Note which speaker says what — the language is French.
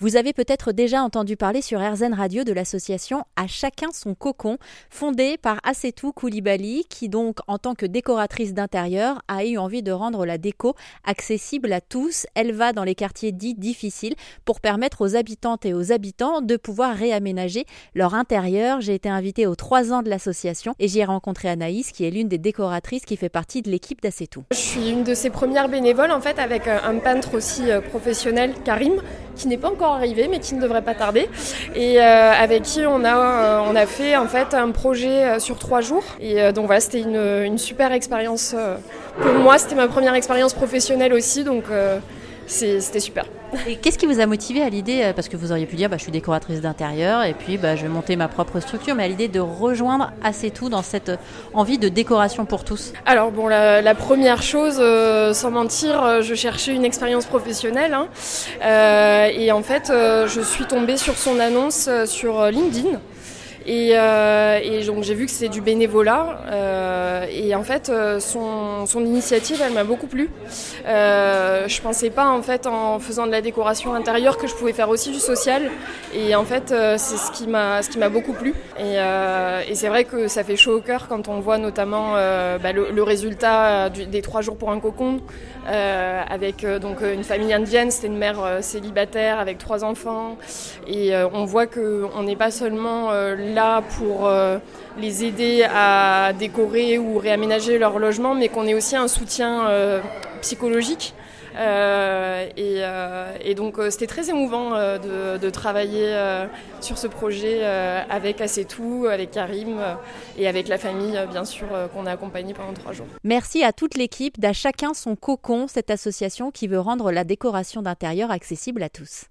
Speaker 1: Vous avez peut-être déjà entendu parler sur RZN Radio de l'association À chacun son cocon, fondée par Assetou Koulibaly, qui donc, en tant que décoratrice d'intérieur, a eu envie de rendre la déco accessible à tous. Elle va dans les quartiers dits difficiles pour permettre aux habitantes et aux habitants de pouvoir réaménager leur intérieur. J'ai été invitée aux trois ans de l'association et j'y ai rencontré Anaïs, qui est l'une des décoratrices qui fait partie de l'équipe d'Assetou.
Speaker 2: Je suis une de ses premières bénévoles en fait avec un peintre aussi euh, professionnel, Karim, qui n'est pas encore arrivé mais qui ne devrait pas tarder. Et euh, avec qui on a, euh, on a fait en fait un projet sur trois jours. Et donc voilà c'était une, une super expérience pour moi c'était ma première expérience professionnelle aussi. Donc c'était super.
Speaker 1: Et qu'est-ce qui vous a motivé à l'idée, euh, parce que vous auriez pu dire bah, je suis décoratrice d'intérieur et puis bah, je vais monter ma propre structure, mais à l'idée de rejoindre assez tout dans cette envie de décoration pour tous?
Speaker 2: Alors bon, la, première chose, euh, sans mentir, euh, je cherchais une expérience professionnelle hein. et en fait je suis tombée sur son annonce sur LinkedIn. Euh, et, donc j'ai vu que c'est du bénévolat. Euh, et en fait, euh, son, initiative, elle m'a beaucoup plu. je pensais pas en fait en faisant de la décoration intérieure que je pouvais faire aussi du social. Et en fait, c'est ce qui m'a beaucoup plu. Et, c'est vrai que ça fait chaud au cœur quand on voit notamment bah, le, résultat des trois jours pour un cocon avec donc une famille indienne. C'était une mère célibataire avec trois enfants. Et on voit que on n'est pas seulement pour euh, les aider à décorer ou réaménager leur logement, mais qu'on ait aussi un soutien euh, psychologique. Euh, et, donc c'était très émouvant de, travailler sur ce projet avec Assetou, avec Karim et avec la famille bien sûr qu'on a accompagné pendant trois jours.
Speaker 1: Merci à toute l'équipe d'À chacun son cocon, cette association qui veut rendre la décoration d'intérieur accessible à tous.